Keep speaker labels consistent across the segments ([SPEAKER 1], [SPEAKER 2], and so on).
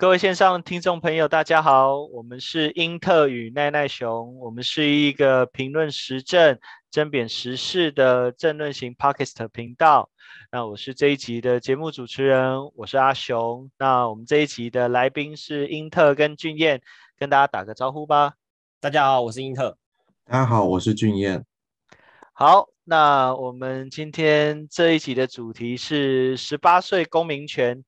[SPEAKER 1] 各位线上听众朋友，大家好，我们是英特与奈奈熊，我们是一个评论时政、争辩时事的政论型 podcast 频道。那我是这一集的节目主持人，我是阿雄。那我们这一集的来宾是英特跟俊彦，跟大家打个招呼吧。
[SPEAKER 2] 大家好，我是英特。
[SPEAKER 3] 大家好，我是俊彦。
[SPEAKER 1] 好，那我们今天这一集的主题是十八岁公民权。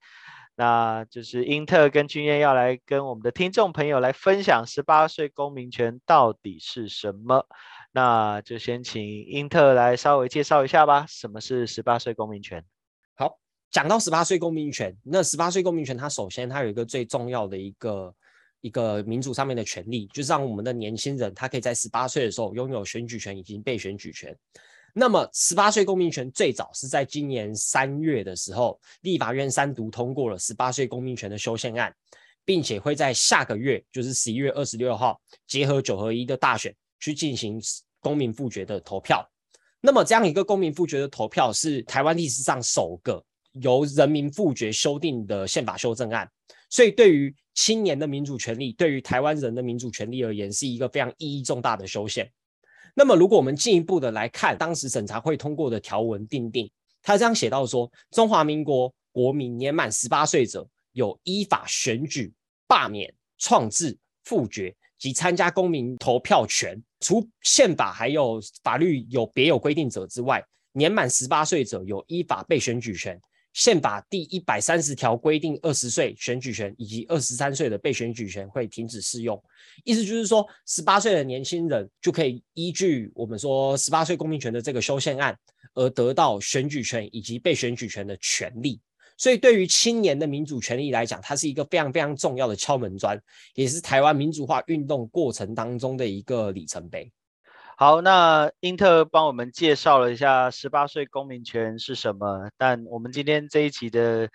[SPEAKER 1] 那就是英特跟君燕要来跟我们的听众朋友来分享十八岁公民权到底是什么。那就先请英特来稍微介绍一下吧。什么是十八岁公民权？
[SPEAKER 2] 好，讲到十八岁公民权，那十八岁公民权，它首先它有一个最重要的一个一个民主上面的权利，就是让我们的年轻人他可以在十八岁的时候拥有选举权以及被选举权。那么，十八岁公民权最早是在今年三月的时候，立法院三读通过了十八岁公民权的修宪案，并且会在下个月，就是十一月二十六号，结合九合一的大选去进行公民复决的投票。那么，这样一个公民复决的投票是台湾历史上首个由人民复决修订的宪法修正案，所以对于青年的民主权利，对于台湾人的民主权利而言，是一个非常意义重大的修宪。那么，如果我们进一步的来看，当时审查会通过的条文定定，他这样写到说：中华民国国民年满十八岁者，有依法选举、罢免、创制、复决及参加公民投票权。除宪法还有法律有别有规定者之外，年满十八岁者有依法被选举权。宪法第一百三十条规定，二十岁选举权以及二十三岁的被选举权会停止适用。意思就是说，十八岁的年轻人就可以依据我们说十八岁公民权的这个修宪案，而得到选举权以及被选举权的权利。所以，对于青年的民主权利来讲，它是一个非常非常重要的敲门砖，也是台湾民主化运动过程当中的一个里程碑。
[SPEAKER 1] 好，那英特帮我们介绍了一下十八岁公民权是什么，但我们今天这一期的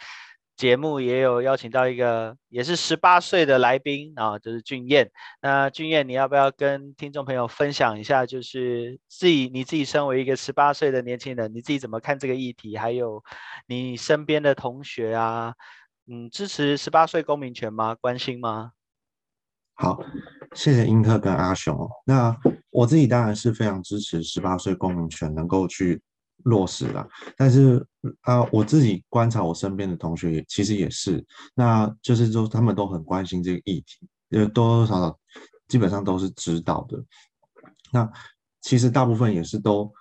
[SPEAKER 1] 节目也有邀请到一个也是十八岁的来宾啊，就是俊彦。那俊彦，你要不要跟听众朋友分享一下，就是自己你自己身为一个十八岁的年轻人，你自己怎么看这个议题？还有你身边的同学啊，嗯，支持十八岁公民权吗？关心吗？
[SPEAKER 3] 好，谢谢英特跟阿雄。那我自己当然是非常支持十八岁公民权能够去落实了。但是啊，我自己观察我身边的同学也其实也是，那就是说他们都很关心这个议题，呃，多多少少基本上都是知道的。那其实大部分也是都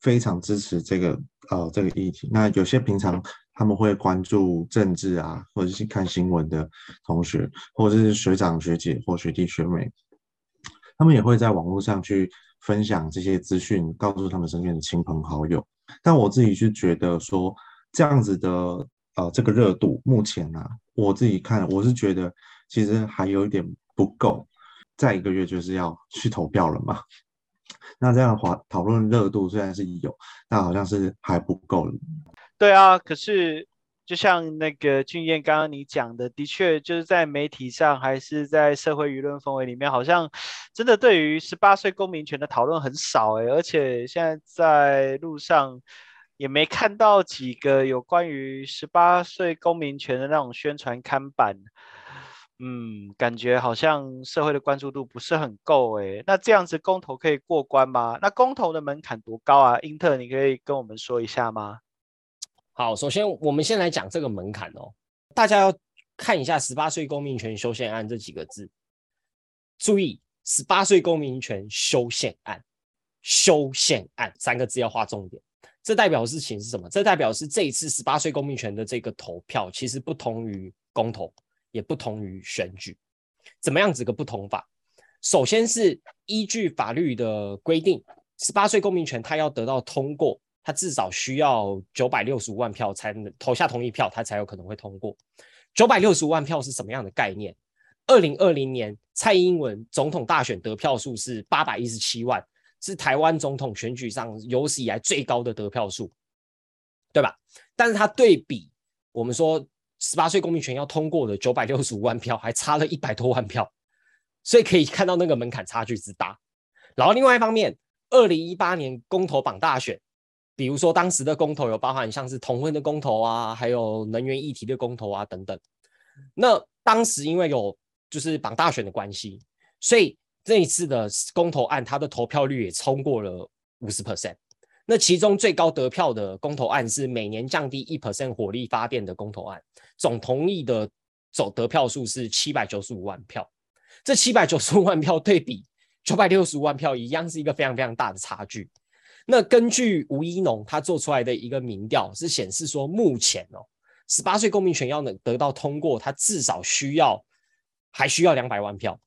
[SPEAKER 3] 非常支持这个呃这个议题。那有些平常。他们会关注政治啊，或者是看新闻的同学，或者是学长学姐或学弟学妹，他们也会在网络上去分享这些资讯，告诉他们身边的亲朋好友。但我自己是觉得说，这样子的呃这个热度，目前啊，我自己看，我是觉得其实还有一点不够。再一个月就是要去投票了嘛，那这样的话讨论热度虽然是有，但好像是还不够。
[SPEAKER 1] 对啊，可是就像那个俊彦刚刚你讲的，的确就是在媒体上还是在社会舆论氛围里面，好像真的对于十八岁公民权的讨论很少哎，而且现在在路上也没看到几个有关于十八岁公民权的那种宣传看板，嗯，感觉好像社会的关注度不是很够哎。那这样子公投可以过关吗？那公投的门槛多高啊？英特，你可以跟我们说一下吗？
[SPEAKER 2] 好，首先我们先来讲这个门槛哦。大家要看一下“十八岁公民权修宪案”这几个字，注意“十八岁公民权修宪案”，修宪案三个字要划重点。这代表事情是什么？这代表是这一次十八岁公民权的这个投票，其实不同于公投，也不同于选举。怎么样子个不同法？首先是依据法律的规定，十八岁公民权它要得到通过。他至少需要九百六十五万票才能投下同意票，他才有可能会通过。九百六十五万票是什么样的概念？二零二零年蔡英文总统大选得票数是八百一十七万，是台湾总统选举上有史以来最高的得票数，对吧？但是他对比我们说十八岁公民权要通过的九百六十五万票，还差了一百多万票，所以可以看到那个门槛差距之大。然后另外一方面，二零一八年公投榜大选。比如说，当时的公投有包含像是同婚的公投啊，还有能源议题的公投啊等等。那当时因为有就是绑大选的关系，所以这一次的公投案，它的投票率也超过了五十 percent。那其中最高得票的公投案是每年降低一 percent 火力发电的公投案，总同意的总得票数是七百九十五万票。这七百九十五万票对比九百六十五万票，一样是一个非常非常大的差距。那根据吴一农他做出来的一个民调是显示说，目前哦，十八岁公民权要能得到通过，他至少需要还需要两百万票。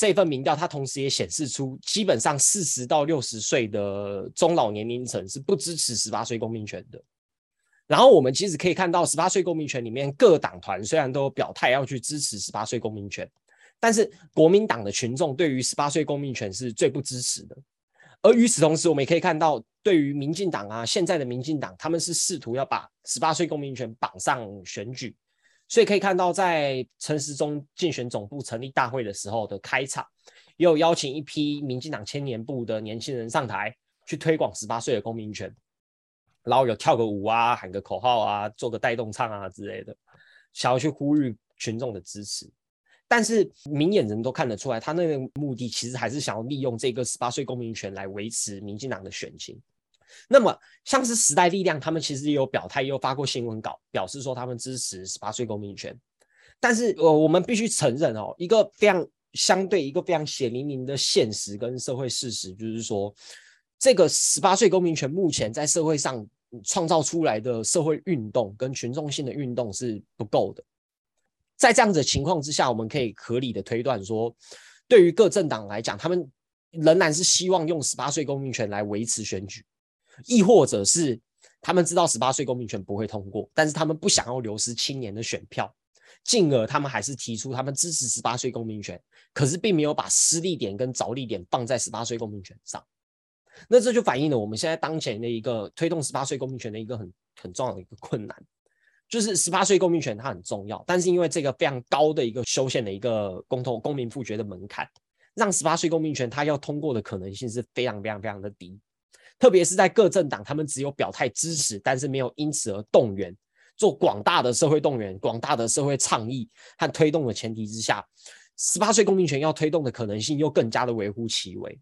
[SPEAKER 2] 这份民调，它同时也显示出，基本上四十到六十岁的中老年龄层是不支持十八岁公民权的。然后我们其实可以看到，十八岁公民权里面各党团虽然都表态要去支持十八岁公民权，但是国民党的群众对于十八岁公民权是最不支持的。而与此同时，我们也可以看到，对于民进党啊，现在的民进党，他们是试图要把十八岁公民权绑上选举。所以可以看到，在陈时中竞选总部成立大会的时候的开场，也有邀请一批民进党青年部的年轻人上台去推广十八岁的公民权，然后有跳个舞啊、喊个口号啊、做个带动唱啊之类的，想要去呼吁群众的支持。但是明眼人都看得出来，他那个目的其实还是想要利用这个十八岁公民权来维持民进党的选情。那么，像是时代力量，他们其实也有表态，也有发过新闻稿，表示说他们支持十八岁公民权。但是，呃，我们必须承认哦，一个非常相对、一个非常血淋淋的现实跟社会事实，就是说，这个十八岁公民权目前在社会上创造出来的社会运动跟群众性的运动是不够的。在这样子的情况之下，我们可以合理的推断说，对于各政党来讲，他们仍然是希望用十八岁公民权来维持选举。亦或者是他们知道十八岁公民权不会通过，但是他们不想要流失青年的选票，进而他们还是提出他们支持十八岁公民权，可是并没有把施力点跟着力点放在十八岁公民权上。那这就反映了我们现在当前的一个推动十八岁公民权的一个很很重要的一个困难，就是十八岁公民权它很重要，但是因为这个非常高的一个修宪的一个公投公民复决的门槛，让十八岁公民权它要通过的可能性是非常非常非常的低。特别是在各政党，他们只有表态支持，但是没有因此而动员，做广大的社会动员、广大的社会倡议和推动的前提之下，十八岁公民权要推动的可能性又更加的微乎其微。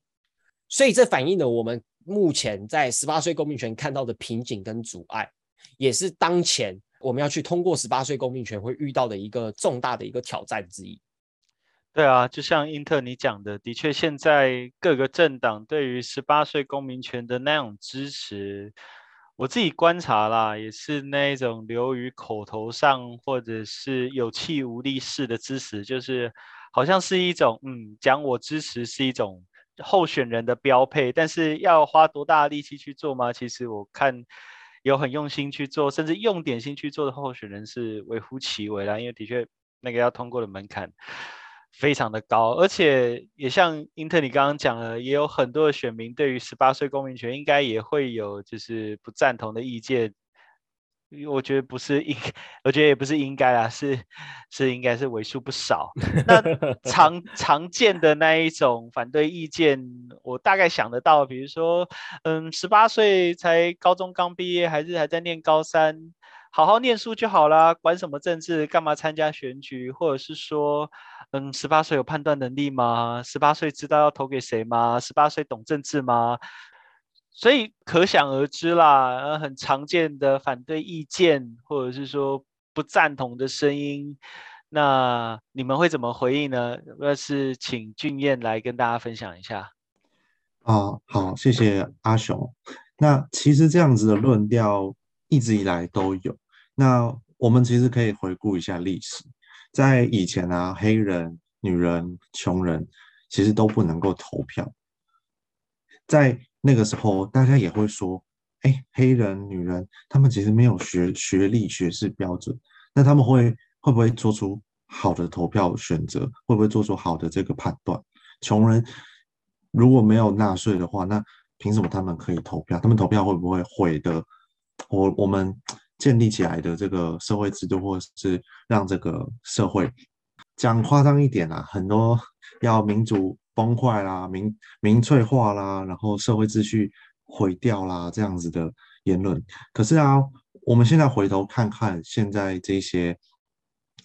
[SPEAKER 2] 所以这反映了我们目前在十八岁公民权看到的瓶颈跟阻碍，也是当前我们要去通过十八岁公民权会遇到的一个重大的一个挑战之一。
[SPEAKER 1] 对啊，就像英特你讲的，的确，现在各个政党对于十八岁公民权的那种支持，我自己观察啦，也是那种流于口头上或者是有气无力式的支持，就是好像是一种嗯，讲我支持是一种候选人的标配，但是要花多大力气去做吗？其实我看有很用心去做，甚至用点心去做的候选人是微乎其微啦，因为的确那个要通过的门槛。非常的高，而且也像英特你刚刚讲了，也有很多的选民对于十八岁公民权应该也会有就是不赞同的意见。我觉得不是应，我觉得也不是应该啊，是是应该是为数不少。那常 常见的那一种反对意见，我大概想得到，比如说，嗯，十八岁才高中刚毕业，还是还在念高三。好好念书就好啦，管什么政治？干嘛参加选举？或者是说，嗯，十八岁有判断能力吗？十八岁知道要投给谁吗？十八岁懂政治吗？所以可想而知啦，很常见的反对意见，或者是说不赞同的声音，那你们会怎么回应呢？那是请俊彦来跟大家分享一下。
[SPEAKER 3] 哦，好，谢谢阿雄。那其实这样子的论调一直以来都有。那我们其实可以回顾一下历史，在以前啊，黑人、女人、穷人其实都不能够投票。在那个时候，大家也会说：“哎，黑人、女人他们其实没有学学历、学识标准，那他们会会不会做出好的投票选择？会不会做出好的这个判断？穷人如果没有纳税的话，那凭什么他们可以投票？他们投票会不会毁的？我我们。”建立起来的这个社会制度，或是让这个社会讲夸张一点啊，很多要民主崩坏啦、民民粹化啦，然后社会秩序毁掉啦这样子的言论。可是啊，我们现在回头看看现在这些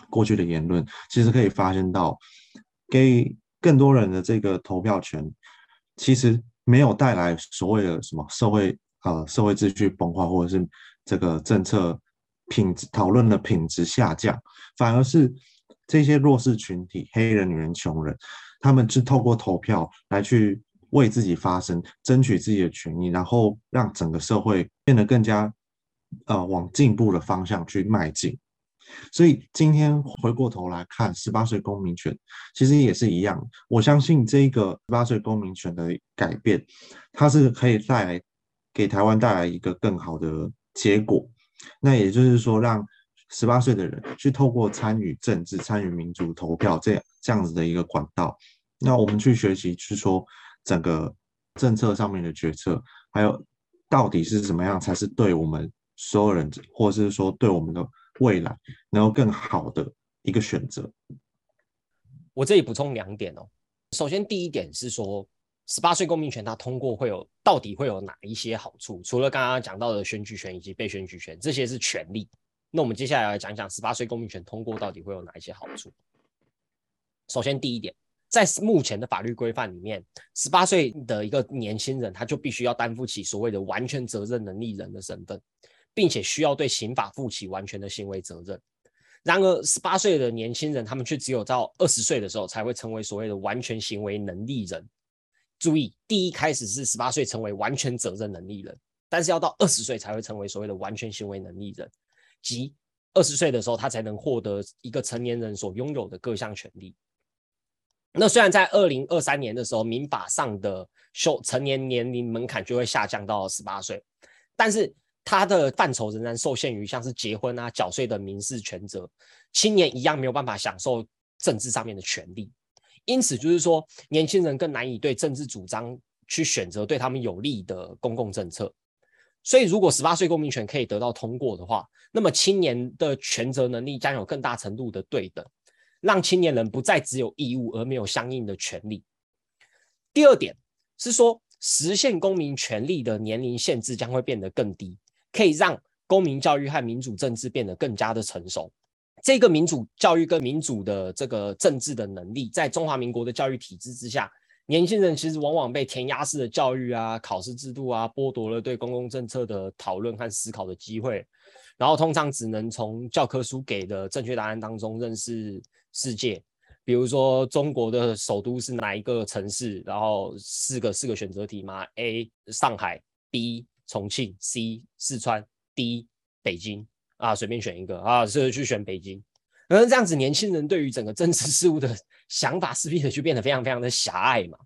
[SPEAKER 3] 过去的言论，其实可以发现到，给更多人的这个投票权，其实没有带来所谓的什么社会呃社会秩序崩坏，或者是这个政策品质讨论的品质下降，反而是这些弱势群体，黑人、女人、穷人，他们是透过投票来去为自己发声，争取自己的权益，然后让整个社会变得更加呃往进步的方向去迈进。所以今天回过头来看，十八岁公民权其实也是一样。我相信这个十八岁公民权的改变，它是可以带来给台湾带来一个更好的结果。那也就是说，让十八岁的人去透过参与政治、参与民主投票这样这样子的一个管道，那我们去学习，去说整个政策上面的决策，还有到底是怎么样才是对我们所有人，或者是说对我们的。未来能够更好的一个选择。
[SPEAKER 2] 我这里补充两点哦。首先，第一点是说，十八岁公民权它通过会有到底会有哪一些好处？除了刚刚讲到的选举权以及被选举权，这些是权利。那我们接下来来讲讲十八岁公民权通过到底会有哪一些好处。首先，第一点，在目前的法律规范里面，十八岁的一个年轻人他就必须要担负起所谓的完全责任能力人的身份。并且需要对刑法负起完全的行为责任。然而，十八岁的年轻人，他们却只有到二十岁的时候才会成为所谓的完全行为能力人。注意，第一开始是十八岁成为完全责任能力人，但是要到二十岁才会成为所谓的完全行为能力人，即二十岁的时候他才能获得一个成年人所拥有的各项权利。那虽然在二零二三年的时候，民法上的修成年年龄门槛就会下降到十八岁，但是。他的范畴仍然受限于像是结婚啊、缴税的民事权责，青年一样没有办法享受政治上面的权利。因此，就是说，年轻人更难以对政治主张去选择对他们有利的公共政策。所以，如果十八岁公民权可以得到通过的话，那么青年的权责能力将有更大程度的对等，让青年人不再只有义务而没有相应的权利。第二点是说，实现公民权利的年龄限制将会变得更低。可以让公民教育和民主政治变得更加的成熟。这个民主教育跟民主的这个政治的能力，在中华民国的教育体制之下，年轻人其实往往被填鸭式的教育啊、考试制度啊，剥夺了对公共政策的讨论和思考的机会。然后通常只能从教科书给的正确答案当中认识世界。比如说，中国的首都是哪一个城市？然后四个四个选择题嘛：A. 上海，B. 重庆、C、四川、D、北京啊，随便选一个啊，是去选北京。而这样子，年轻人对于整个政治事务的想法，势必的就变得非常非常的狭隘嘛。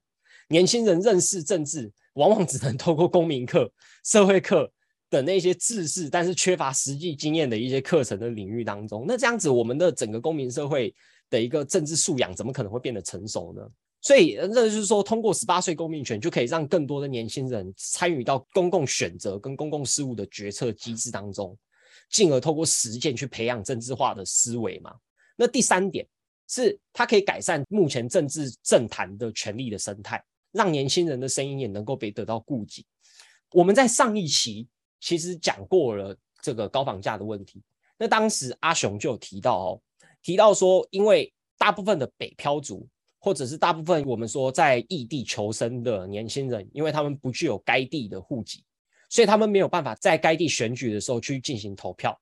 [SPEAKER 2] 年轻人认识政治，往往只能透过公民课、社会课的那些知识，但是缺乏实际经验的一些课程的领域当中。那这样子，我们的整个公民社会的一个政治素养，怎么可能会变得成熟呢？所以，那就是说，通过十八岁公民权，就可以让更多的年轻人参与到公共选择跟公共事务的决策机制当中，进而透过实践去培养政治化的思维嘛。那第三点是，它可以改善目前政治政坛的权力的生态，让年轻人的声音也能够被得到顾及。我们在上一期其实讲过了这个高房价的问题，那当时阿雄就有提到哦，提到说，因为大部分的北漂族。或者是大部分我们说在异地求生的年轻人，因为他们不具有该地的户籍，所以他们没有办法在该地选举的时候去进行投票。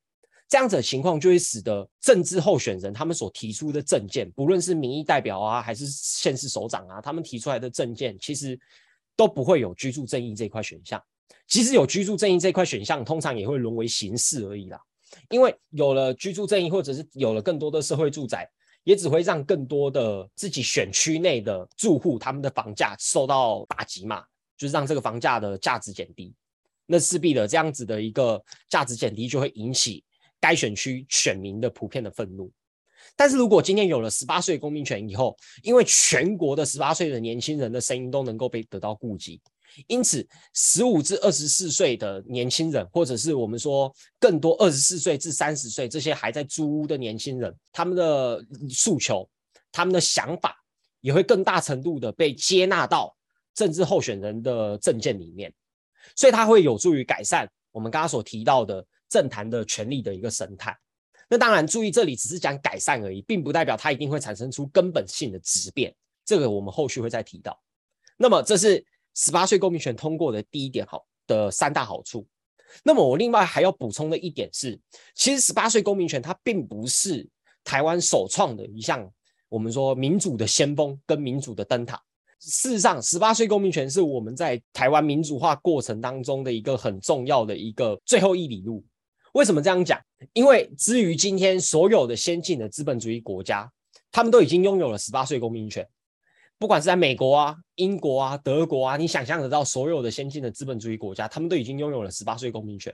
[SPEAKER 2] 这样子的情况就会使得政治候选人他们所提出的政见，不论是民意代表啊，还是县市首长啊，他们提出来的政见，其实都不会有居住正义这块选项。即使有居住正义这块选项，通常也会沦为形式而已啦。因为有了居住正义，或者是有了更多的社会住宅。也只会让更多的自己选区内的住户，他们的房价受到打击嘛，就是让这个房价的价值减低。那势必的这样子的一个价值减低，就会引起该选区选民的普遍的愤怒。但是如果今天有了十八岁公民权以后，因为全国的十八岁的年轻人的声音都能够被得到顾及。因此，十五至二十四岁的年轻人，或者是我们说更多二十四岁至三十岁这些还在租屋的年轻人，他们的诉求、他们的想法，也会更大程度的被接纳到政治候选人的政见里面，所以它会有助于改善我们刚刚所提到的政坛的权力的一个生态。那当然，注意这里只是讲改善而已，并不代表它一定会产生出根本性的质变。这个我们后续会再提到。那么，这是十八岁公民权通过的第一点好的三大好处。那么，我另外还要补充的一点是，其实十八岁公民权它并不是台湾首创的一项我们说民主的先锋跟民主的灯塔。事实上，十八岁公民权是我们在台湾民主化过程当中的一个很重要的一个最后一里路。为什么这样讲？因为至于今天所有的先进的资本主义国家，他们都已经拥有了十八岁公民权。不管是在美国啊、英国啊、德国啊，你想象得到所有的先进的资本主义国家，他们都已经拥有了十八岁公民权。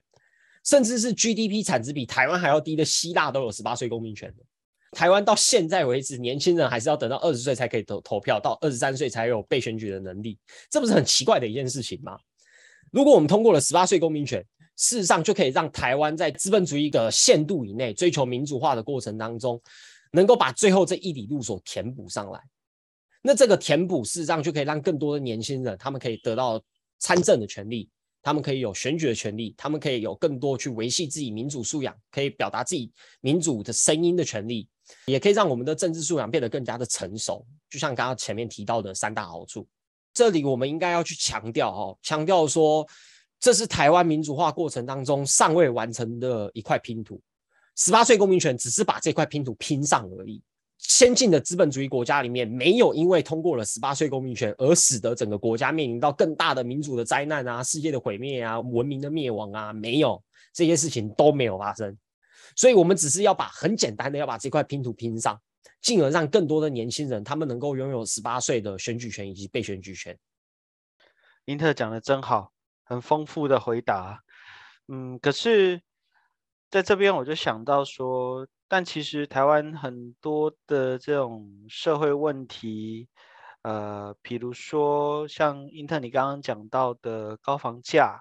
[SPEAKER 2] 甚至是 GDP 产值比台湾还要低的希腊都有十八岁公民权。台湾到现在为止，年轻人还是要等到二十岁才可以投投票，到二十三岁才有被选举的能力，这不是很奇怪的一件事情吗？如果我们通过了十八岁公民权，事实上就可以让台湾在资本主义的限度以内追求民主化的过程当中，能够把最后这一里路所填补上来。那这个填补事实上就可以让更多的年轻人，他们可以得到参政的权利。他们可以有选举的权利，他们可以有更多去维系自己民主素养，可以表达自己民主的声音的权利，也可以让我们的政治素养变得更加的成熟。就像刚刚前面提到的三大好处，这里我们应该要去强调哦，强调说这是台湾民主化过程当中尚未完成的一块拼图，十八岁公民权只是把这块拼图拼上而已。先进的资本主义国家里面，没有因为通过了十八岁公民权而使得整个国家面临到更大的民主的灾难啊、世界的毁灭啊、文明的灭亡啊，没有这些事情都没有发生。所以，我们只是要把很简单的要把这块拼图拼上，进而让更多的年轻人他们能够拥有十八岁的选举权以及被选举权。
[SPEAKER 1] 英特讲的真好，很丰富的回答。嗯，可是在这边我就想到说。但其实台湾很多的这种社会问题，呃，比如说像英特你刚刚讲到的高房价，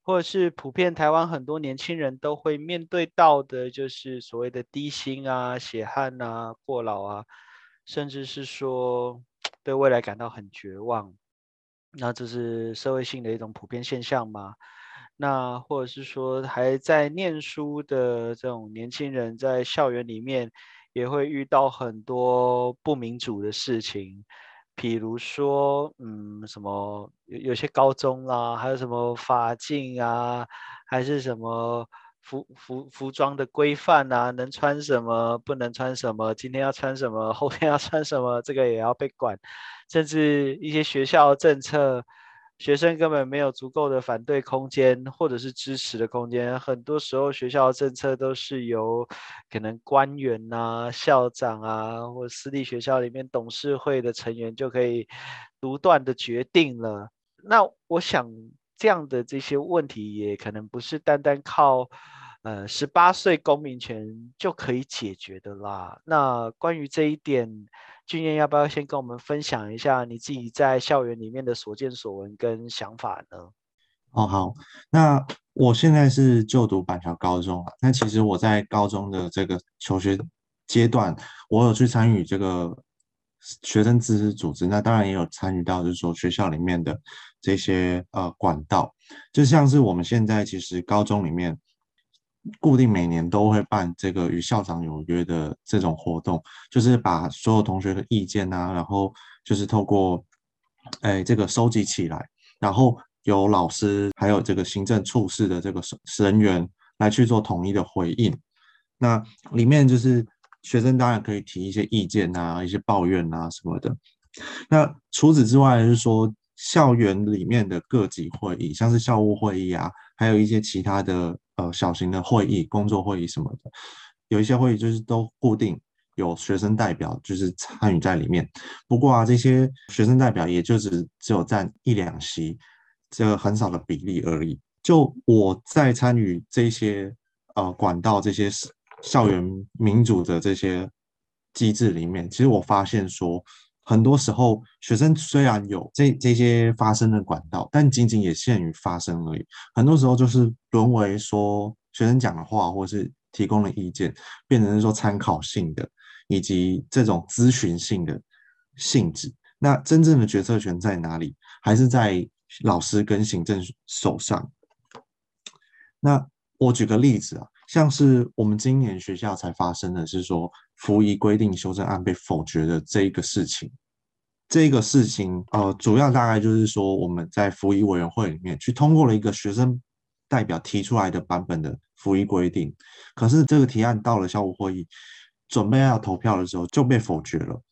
[SPEAKER 1] 或者是普遍台湾很多年轻人都会面对到的，就是所谓的低薪啊、血汗啊、过劳啊，甚至是说 对未来感到很绝望，那这是社会性的一种普遍现象吗？那或者是说还在念书的这种年轻人，在校园里面也会遇到很多不民主的事情，比如说，嗯，什么有有些高中啦，还有什么法禁啊，还是什么服服服装的规范啊，能穿什么，不能穿什么，今天要穿什么，后天要穿什么，这个也要被管，甚至一些学校政策。学生根本没有足够的反对空间，或者是支持的空间。很多时候，学校的政策都是由可能官员啊、校长啊，或私立学校里面董事会的成员就可以独断的决定了。那我想，这样的这些问题也可能不是单单靠呃十八岁公民权就可以解决的啦。那关于这一点。俊彦要不要先跟我们分享一下你自己在校园里面的所见所闻跟想法呢？
[SPEAKER 3] 哦，好，那我现在是就读板桥高中啊。那其实我在高中的这个求学阶段，我有去参与这个学生自治组织，那当然也有参与到就是说学校里面的这些呃管道，就像是我们现在其实高中里面。固定每年都会办这个与校长有约的这种活动，就是把所有同学的意见啊，然后就是透过，哎，这个收集起来，然后由老师还有这个行政处室的这个人员来去做统一的回应。那里面就是学生当然可以提一些意见啊，一些抱怨啊什么的。那除此之外，就是说校园里面的各级会议，像是校务会议啊，还有一些其他的。呃，小型的会议、工作会议什么的，有一些会议就是都固定有学生代表，就是参与在里面。不过啊，这些学生代表也就只只有占一两席，这个很少的比例而已。就我在参与这些呃管道、这些校园民主的这些机制里面，其实我发现说。很多时候，学生虽然有这这些发声的管道，但仅仅也限于发声而已。很多时候就是沦为说学生讲的话，或是提供的意见，变成是说参考性的，以及这种咨询性的性质。那真正的决策权在哪里？还是在老师跟行政手上？那我举个例子啊，像是我们今年学校才发生的是说，服仪规定修正案被否决的这一个事情。这个事情，呃，主要大概就是说，我们在服役委员会里面去通过了一个学生代表提出来的版本的服役规定，可是这个提案到了校务会议准备要投票的时候就被否决了。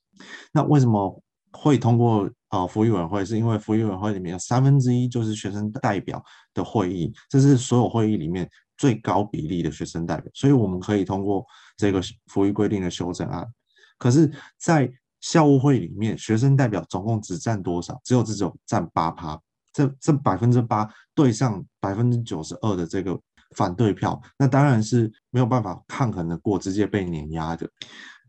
[SPEAKER 3] 那为什么会通过呃服役委员会？是因为服役委员会里面有三分之一就是学生代表的会议，这是所有会议里面最高比例的学生代表，所以我们可以通过这个服役规定的修正案。可是，在校务会里面，学生代表总共只占多少？只有这种占八趴，这这百分之八对上百分之九十二的这个反对票，那当然是没有办法抗衡的过，直接被碾压的。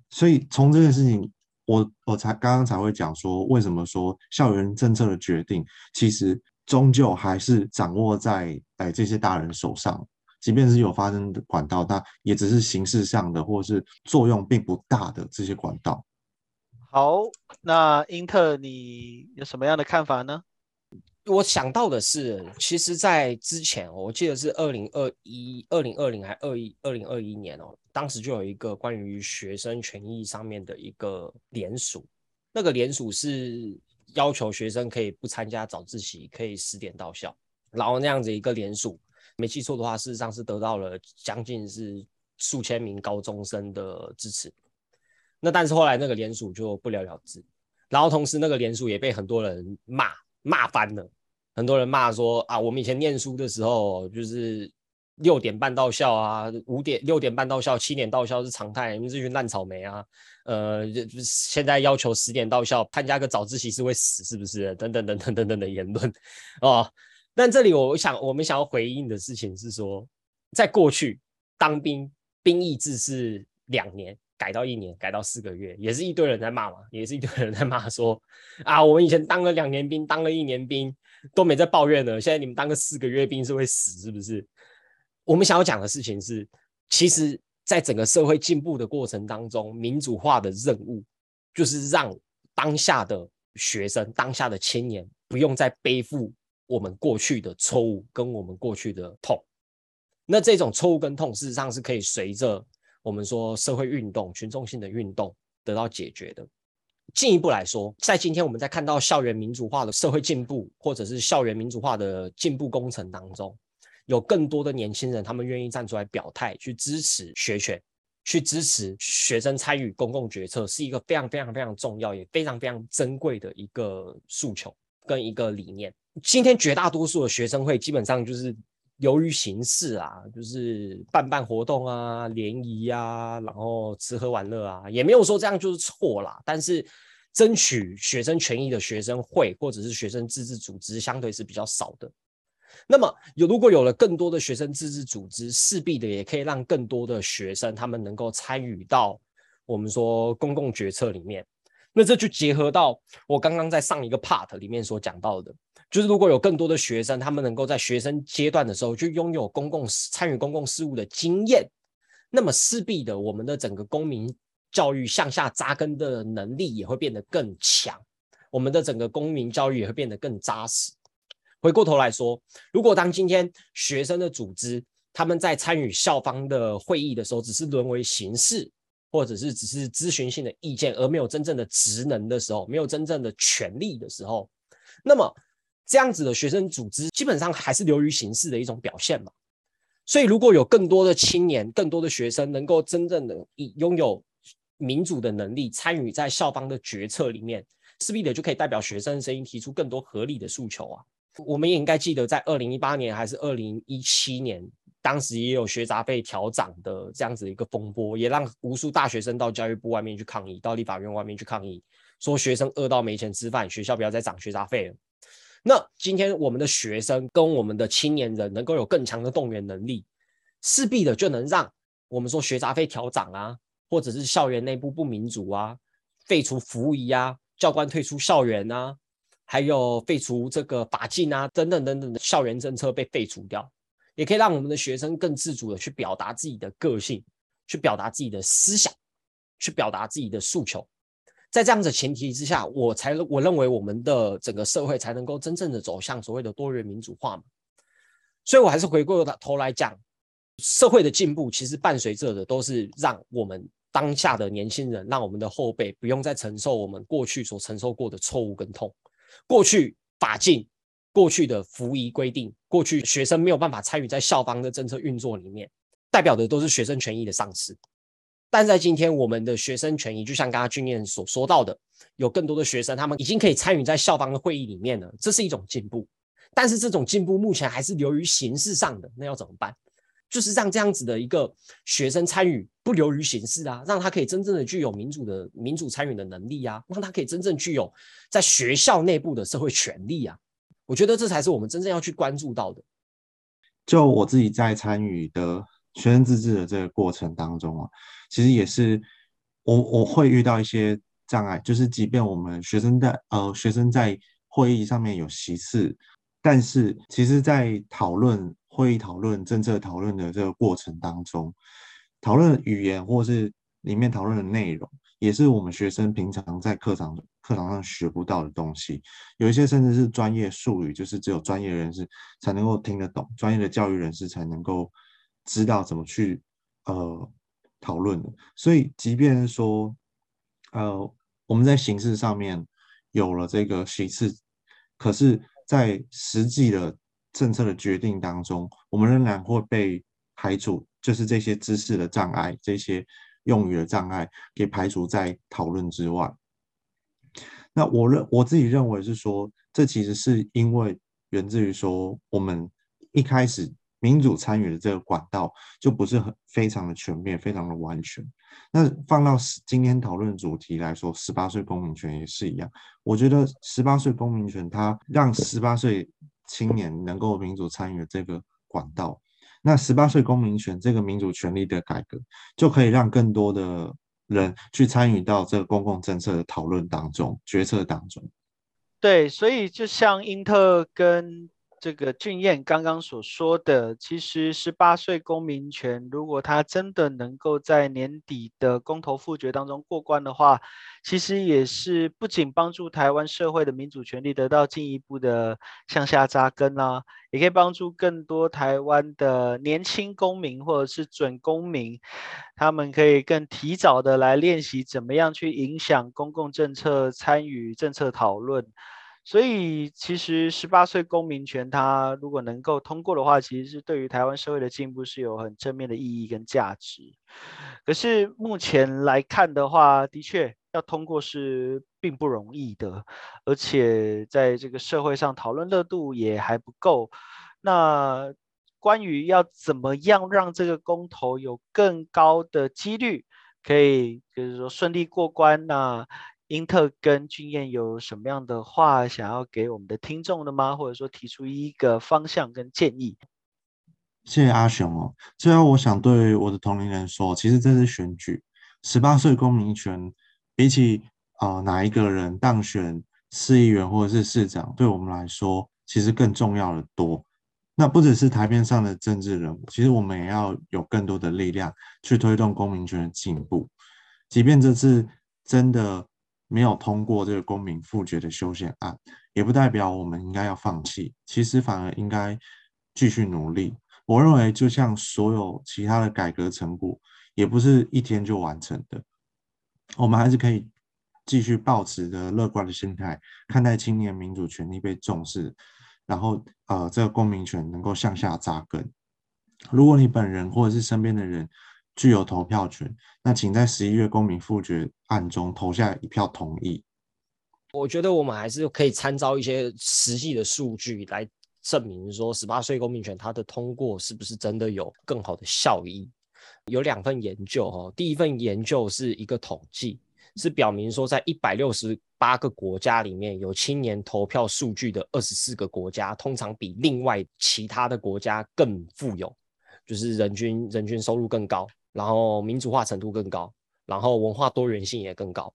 [SPEAKER 3] 所以从这件事情，我我才刚刚才会讲说，为什么说校园政策的决定，其实终究还是掌握在哎这些大人手上，即便是有发生的管道，它也只是形式上的，或是作用并不大的这些管道。
[SPEAKER 1] 好，那英特你有什么样的看法呢？
[SPEAKER 2] 我想到的是，其实，在之前，我记得是二零二一、二零二零还二一、二零二一年哦，当时就有一个关于学生权益上面的一个联署，那个联署是要求学生可以不参加早自习，可以十点到校，然后那样子一个联署，没记错的话，事实上是得到了将近是数千名高中生的支持。那但是后来那个联署就不了了之，然后同时那个联署也被很多人骂骂翻了，很多人骂说啊，我们以前念书的时候就是六点半到校啊，五点六点半到校，七点到校是常态，你们这群烂草莓啊，呃，现在要求十点到校，参加个早自习是会死是不是？等等等等等等的言论哦。但这里我想我们想要回应的事情是说，在过去当兵兵役制是两年。改到一年，改到四个月，也是一堆人在骂嘛，也是一堆人在骂说 啊，我们以前当了两年兵，当了一年兵都没在抱怨呢，现在你们当个四个月兵是会死是不是？我们想要讲的事情是，其实在整个社会进步的过程当中，民主化的任务就是让当下的学生、当下的青年不用再背负我们过去的错误跟我们过去的痛。那这种错误跟痛，事实上是可以随着。我们说社会运动、群众性的运动得到解决的。进一步来说，在今天我们在看到校园民主化的社会进步，或者是校园民主化的进步工程当中，有更多的年轻人，他们愿意站出来表态，去支持学权，去支持学生参与公共决策，是一个非常非常非常重要，也非常非常珍贵的一个诉求跟一个理念。今天绝大多数的学生会基本上就是。由于形式啊，就是办办活动啊、联谊啊，然后吃喝玩乐啊，也没有说这样就是错啦。但是，争取学生权益的学生会或者是学生自治组织，相对是比较少的。那么，有如果有了更多的学生自治组织，势必的也可以让更多的学生他们能够参与到我们说公共决策里面。那这就结合到我刚刚在上一个 part 里面所讲到的。就是如果有更多的学生，他们能够在学生阶段的时候就拥有公共参与公共事务的经验，那么势必的，我们的整个公民教育向下扎根的能力也会变得更强，我们的整个公民教育也会变得更扎实。回过头来说，如果当今天学生的组织他们在参与校方的会议的时候，只是沦为形式，或者是只是咨询性的意见，而没有真正的职能的时候，没有真正的权利的时候，那么。这样子的学生组织基本上还是流于形式的一种表现嘛，所以如果有更多的青年、更多的学生能够真正的以拥有民主的能力，参与在校方的决策里面，势必的就可以代表学生的声音，提出更多合理的诉求啊。我们也应该记得，在二零一八年还是二零一七年，当时也有学杂费调涨的这样子一个风波，也让无数大学生到教育部外面去抗议，到立法院外面去抗议，说学生饿到没钱吃饭，学校不要再涨学杂费了。那今天我们的学生跟我们的青年人能够有更强的动员能力，势必的就能让我们说学杂费调涨啊，或者是校园内部不民主啊，废除服仪啊，教官退出校园啊，还有废除这个法禁啊，等等等等的校园政策被废除掉，也可以让我们的学生更自主的去表达自己的个性，去表达自己的思想，去表达自己的诉求。在这样的前提之下，我才我认为我们的整个社会才能够真正的走向所谓的多元民主化嘛。所以，我还是回过头来讲，社会的进步其实伴随着的都是让我们当下的年轻人，让我们的后辈不用再承受我们过去所承受过的错误跟痛。过去法禁、过去的服仪规定、过去学生没有办法参与在校方的政策运作里面，代表的都是学生权益的丧失。但在今天，我们的学生权益就像刚刚俊彦所说到的，有更多的学生他们已经可以参与在校方的会议里面了，这是一种进步。但是这种进步目前还是流于形式上的，那要怎么办？就是让这样子的一个学生参与不流于形式啊，让他可以真正的具有民主的民主参与的能力啊，让他可以真正具有在学校内部的社会权利啊。我觉得这才是我们真正要去关注到的。
[SPEAKER 3] 就我自己在参与的学生自治的这个过程当中啊。其实也是，我我会遇到一些障碍，就是即便我们学生在呃学生在会议上面有席次，但是其实，在讨论会议讨论政策讨论的这个过程当中，讨论语言或是里面讨论的内容，也是我们学生平常在课堂课堂上学不到的东西，有一些甚至是专业术语，就是只有专业人士才能够听得懂，专业的教育人士才能够知道怎么去呃。讨论的，所以即便说，呃，我们在形式上面有了这个形式，可是，在实际的政策的决定当中，我们仍然会被排除，就是这些知识的障碍、这些用语的障碍给排除在讨论之外。那我认我自己认为是说，这其实是因为源自于说，我们一开始。民主参与的这个管道就不是很非常的全面，非常的完全。那放到今天讨论主题来说，十八岁公民权也是一样。我觉得十八岁公民权，它让十八岁青年能够民主参与这个管道。那十八岁公民权这个民主权利的改革，就可以让更多的人去参与到这个公共政策的讨论当中、决策当中。
[SPEAKER 1] 对，所以就像英特跟。这个俊彦刚刚所说的，其实十八岁公民权，如果他真的能够在年底的公投复决当中过关的话，其实也是不仅帮助台湾社会的民主权利得到进一步的向下扎根啊，也可以帮助更多台湾的年轻公民或者是准公民，他们可以更提早的来练习怎么样去影响公共政策、参与政策讨论。所以，其实十八岁公民权，它如果能够通过的话，其实是对于台湾社会的进步是有很正面的意义跟价值。可是目前来看的话，的确要通过是并不容易的，而且在这个社会上讨论热度也还不够。那关于要怎么样让这个公投有更高的几率可以，就是说顺利过关，那？英特跟俊彦有什么样的话想要给我们的听众的吗？或者说提出一个方向跟建议？
[SPEAKER 3] 谢谢阿雄哦。最后，我想对我的同龄人说，其实这次选举，十八岁公民权比起啊哪一个人当选市议员或者是市长，对我们来说其实更重要的多。那不只是台面上的政治人物，其实我们也要有更多的力量去推动公民权的进步。即便这次真的。没有通过这个公民复决的修宪案，也不代表我们应该要放弃。其实反而应该继续努力。我认为，就像所有其他的改革成果，也不是一天就完成的。我们还是可以继续保持着乐观的心态，看待青年民主权利被重视，然后呃，这个公民权能够向下扎根。如果你本人或者是身边的人，具有投票权，那请在十一月公民复决案中投下一票同意。
[SPEAKER 2] 我觉得我们还是可以参照一些实际的数据来证明说，十八岁公民权它的通过是不是真的有更好的效益。有两份研究哈，第一份研究是一个统计，是表明说在一百六十八个国家里面有青年投票数据的二十四个国家，通常比另外其他的国家更富有，就是人均人均收入更高。然后民主化程度更高，然后文化多元性也更高，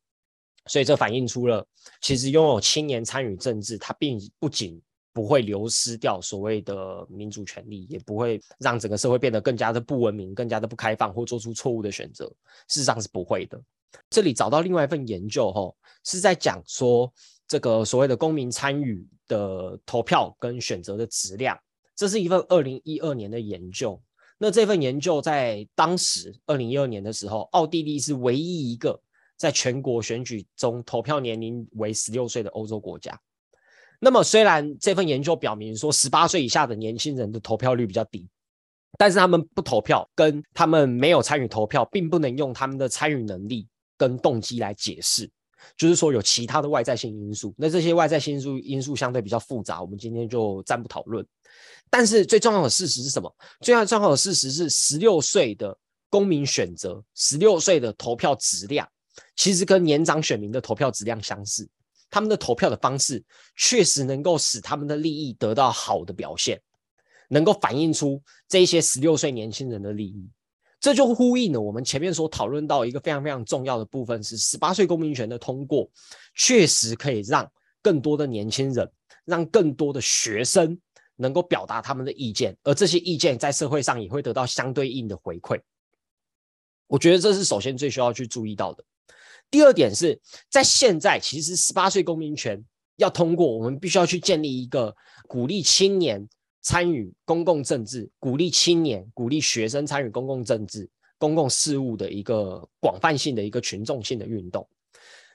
[SPEAKER 2] 所以这反映出了，其实拥有青年参与政治，它并不仅不会流失掉所谓的民主权利，也不会让整个社会变得更加的不文明、更加的不开放或做出错误的选择，事实上是不会的。这里找到另外一份研究，哈，是在讲说这个所谓的公民参与的投票跟选择的质量，这是一份二零一二年的研究。那这份研究在当时二零一二年的时候，奥地利是唯一一个在全国选举中投票年龄为十六岁的欧洲国家。那么，虽然这份研究表明说十八岁以下的年轻人的投票率比较低，但是他们不投票跟他们没有参与投票，并不能用他们的参与能力跟动机来解释。就是说有其他的外在性因素，那这些外在性因素因素相对比较复杂，我们今天就暂不讨论。但是最重要的事实是什么？最重要的事实是，十六岁的公民选择，十六岁的投票质量，其实跟年长选民的投票质量相似。他们的投票的方式确实能够使他们的利益得到好的表现，能够反映出这些十六岁年轻人的利益。这就呼应了我们前面所讨论到一个非常非常重要的部分，是十八岁公民权的通过，确实可以让更多的年轻人，让更多的学生能够表达他们的意见，而这些意见在社会上也会得到相对应的回馈。我觉得这是首先最需要去注意到的。第二点是在现在，其实十八岁公民权要通过，我们必须要去建立一个鼓励青年。参与公共政治，鼓励青年、鼓励学生参与公共政治、公共事务的一个广泛性的一个群众性的运动。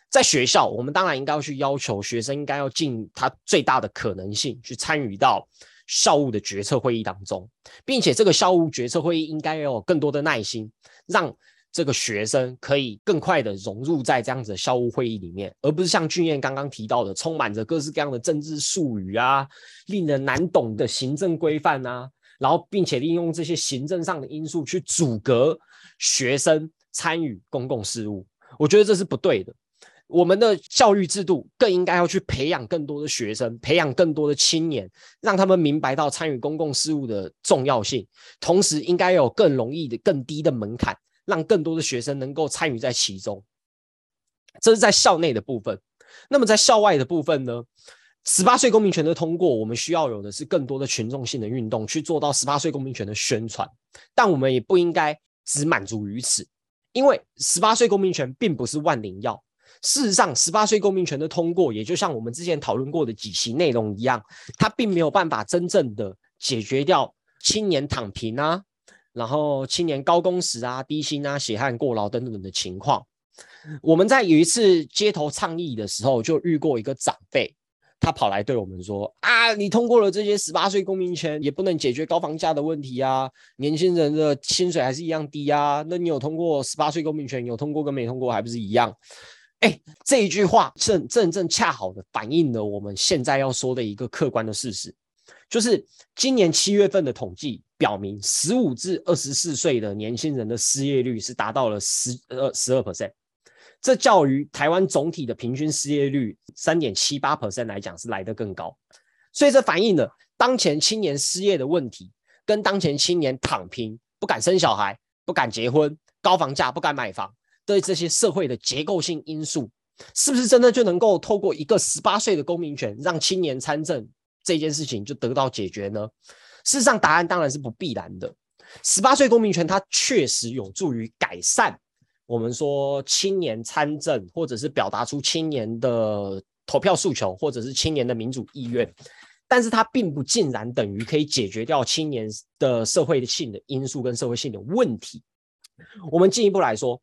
[SPEAKER 2] 在学校，我们当然应该要去要求学生应该要尽他最大的可能性去参与到校务的决策会议当中，并且这个校务决策会议应该要有更多的耐心，让。这个学生可以更快的融入在这样子的校务会议里面，而不是像俊彦刚刚提到的，充满着各式各样的政治术语啊，令人难懂的行政规范啊，然后并且利用这些行政上的因素去阻隔学生参与公共事务。我觉得这是不对的。我们的教育制度更应该要去培养更多的学生，培养更多的青年，让他们明白到参与公共事务的重要性，同时应该有更容易的、更低的门槛。让更多的学生能够参与在其中，这是在校内的部分。那么在校外的部分呢？十八岁公民权的通过，我们需要有的是更多的群众性的运动，去做到十八岁公民权的宣传。但我们也不应该只满足于此，因为十八岁公民权并不是万灵药。事实上，十八岁公民权的通过，也就像我们之前讨论过的几期内容一样，它并没有办法真正的解决掉青年躺平啊。然后青年高工时啊、低薪啊、血汗过劳等等的情况，我们在有一次街头倡议的时候，就遇过一个长辈，他跑来对我们说：“啊，你通过了这些十八岁公民权，也不能解决高房价的问题啊，年轻人的薪水还是一样低啊。那你有通过十八岁公民权，有通过跟没通过还不是一样？”哎，这一句话正正正恰好的反映了我们现在要说的一个客观的事实。就是今年七月份的统计表明，十五至二十四岁的年轻人的失业率是达到了十二十二 percent，这较于台湾总体的平均失业率三点七八 percent 来讲是来得更高。所以这反映了当前青年失业的问题，跟当前青年躺平、不敢生小孩、不敢结婚、高房价、不敢买房的这些社会的结构性因素，是不是真的就能够透过一个十八岁的公民权，让青年参政？这件事情就得到解决呢？事实上，答案当然是不必然的。十八岁公民权，它确实有助于改善我们说青年参政，或者是表达出青年的投票诉求，或者是青年的民主意愿。但是，它并不尽然等于可以解决掉青年的社会性的因素跟社会性的问题。我们进一步来说，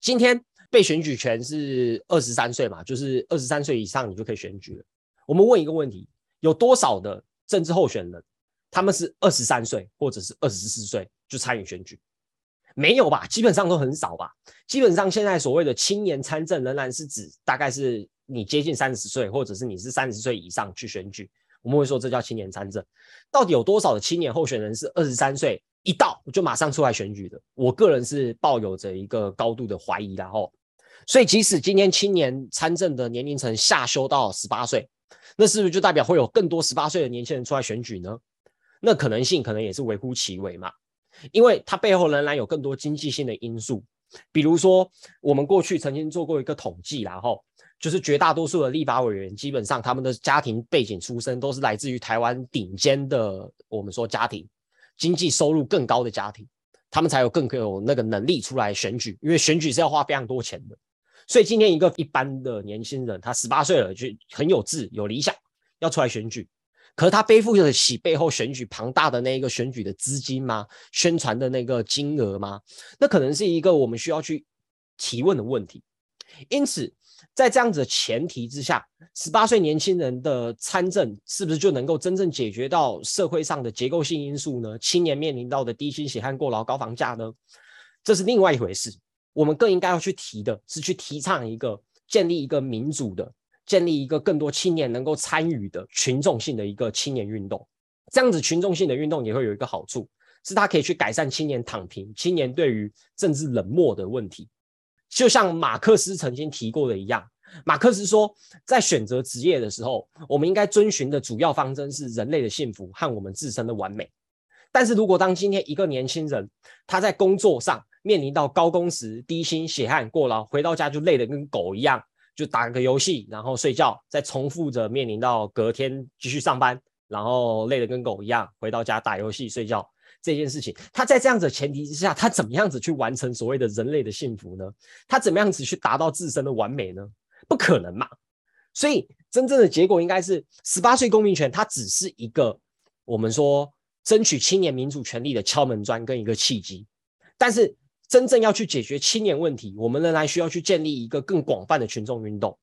[SPEAKER 2] 今天被选举权是二十三岁嘛，就是二十三岁以上你就可以选举了。我们问一个问题。有多少的政治候选人，他们是二十三岁或者是二十四岁就参与选举？没有吧？基本上都很少吧。基本上现在所谓的青年参政，仍然是指大概是你接近三十岁，或者是你是三十岁以上去选举。我们会说这叫青年参政。到底有多少的青年候选人是二十三岁一到就马上出来选举的？我个人是抱有着一个高度的怀疑然后，所以即使今天青年参政的年龄层下修到十八岁。那是不是就代表会有更多十八岁的年轻人出来选举呢？那可能性可能也是微乎其微嘛，因为它背后仍然有更多经济性的因素，比如说我们过去曾经做过一个统计，然后就是绝大多数的立法委员，基本上他们的家庭背景出身都是来自于台湾顶尖的，我们说家庭经济收入更高的家庭，他们才有更有那个能力出来选举，因为选举是要花非常多钱的。所以今天一个一般的年轻人，他十八岁了就很有志、有理想，要出来选举。可是他背负得起背后选举庞大的那一个选举的资金吗？宣传的那个金额吗？那可能是一个我们需要去提问的问题。因此，在这样子的前提之下，十八岁年轻人的参政是不是就能够真正解决到社会上的结构性因素呢？青年面临到的低薪、血汗、过劳、高房价呢？这是另外一回事。我们更应该要去提的是去提倡一个建立一个民主的。建立一个更多青年能够参与的群众性的一个青年运动，这样子群众性的运动也会有一个好处，是它可以去改善青年躺平、青年对于政治冷漠的问题。就像马克思曾经提过的一样，马克思说，在选择职业的时候，我们应该遵循的主要方针是人类的幸福和我们自身的完美。但是如果当今天一个年轻人他在工作上面临到高工时、低薪、血汗、过劳，回到家就累得跟狗一样。就打个游戏，然后睡觉，再重复着面临到隔天继续上班，然后累得跟狗一样，回到家打游戏睡觉这件事情，他在这样子的前提之下，他怎么样子去完成所谓的人类的幸福呢？他怎么样子去达到自身的完美呢？不可能嘛！所以真正的结果应该是十八岁公民权，它只是一个我们说争取青年民主权利的敲门砖跟一个契机，但是。真正要去解决青年问题，我们仍然需要去建立一个更广泛的群众运动。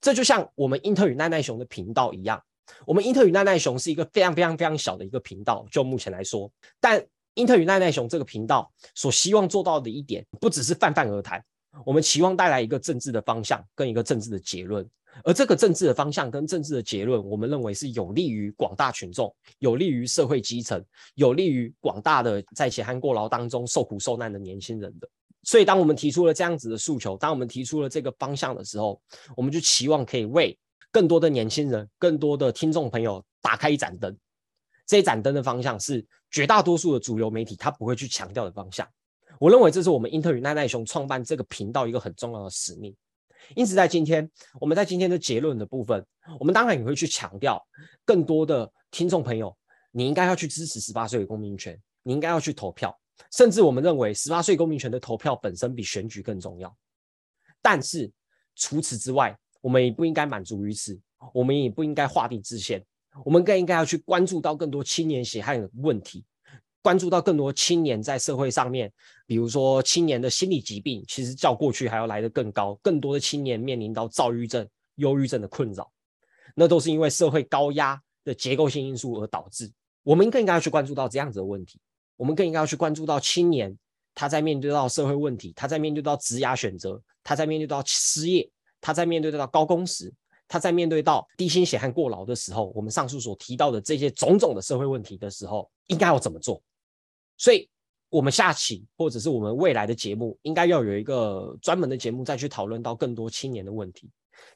[SPEAKER 2] 这就像我们英特与奈奈熊的频道一样，我们英特与奈奈熊是一个非常非常非常小的一个频道，就目前来说。但英特与奈奈熊这个频道所希望做到的一点，不只是泛泛而谈，我们期望带来一个政治的方向跟一个政治的结论。而这个政治的方向跟政治的结论，我们认为是有利于广大群众，有利于社会基层，有利于广大的在血汗过劳当中受苦受难的年轻人的。所以，当我们提出了这样子的诉求，当我们提出了这个方向的时候，我们就期望可以为更多的年轻人、更多的听众朋友打开一盏灯。这一盏灯的方向是绝大多数的主流媒体他不会去强调的方向。我认为这是我们英特与奈奈熊创办这个频道一个很重要的使命。因此，在今天，我们在今天的结论的部分，我们当然也会去强调，更多的听众朋友，你应该要去支持十八岁的公民权，你应该要去投票，甚至我们认为十八岁公民权的投票本身比选举更重要。但是除此之外，我们也不应该满足于此，我们也不应该画地自限，我们更应该要去关注到更多青年血汗的问题。关注到更多青年在社会上面，比如说青年的心理疾病，其实较过去还要来得更高。更多的青年面临到躁郁症、忧郁症的困扰，那都是因为社会高压的结构性因素而导致。我们更应该要去关注到这样子的问题。我们更应该要去关注到青年他在面对到社会问题，他在面对到职涯选择，他在面对到失业，他在面对到高工时，他在面对到低薪血汗过劳的时候，我们上述所提到的这些种种的社会问题的时候，应该要怎么做？所以，我们下期或者是我们未来的节目，应该要有一个专门的节目，再去讨论到更多青年的问题。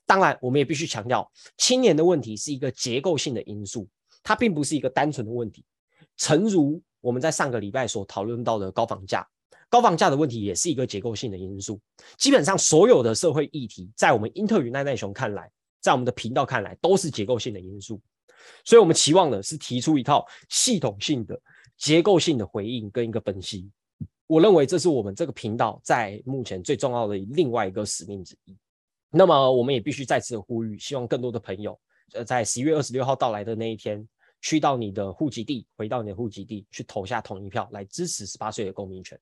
[SPEAKER 2] 当然，我们也必须强调，青年的问题是一个结构性的因素，它并不是一个单纯的问题。诚如我们在上个礼拜所讨论到的高房价，高房价的问题也是一个结构性的因素。基本上，所有的社会议题，在我们英特与奈奈熊看来，在我们的频道看来，都是结构性的因素。所以，我们期望的是提出一套系统性的。结构性的回应跟一个分析，我认为这是我们这个频道在目前最重要的另外一个使命之一。那么，我们也必须再次呼吁，希望更多的朋友，呃，在十一月二十六号到来的那一天，去到你的户籍地，回到你的户籍地，去投下同一票，来支持十八岁的公民权。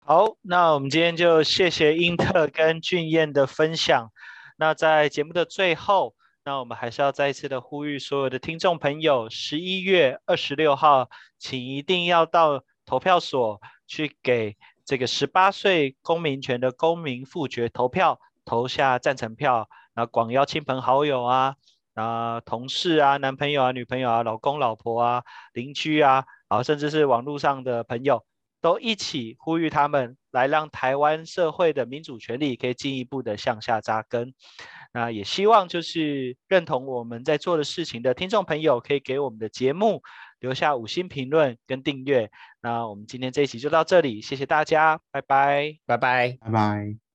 [SPEAKER 1] 好，那我们今天就谢谢英特跟俊彦的分享。那在节目的最后。那我们还是要再一次的呼吁所有的听众朋友，十一月二十六号，请一定要到投票所去给这个十八岁公民权的公民复决投票，投下赞成票。那广邀亲朋好友啊，啊同事啊，男朋友啊，女朋友啊，老公老婆啊，邻居啊，啊甚至是网络上的朋友，都一起呼吁他们，来让台湾社会的民主权利可以进一步的向下扎根。那也希望就是认同我们在做的事情的听众朋友，可以给我们的节目留下五星评论跟订阅。那我们今天这一期就到这里，谢谢大家，拜拜，
[SPEAKER 2] 拜拜，
[SPEAKER 3] 拜拜。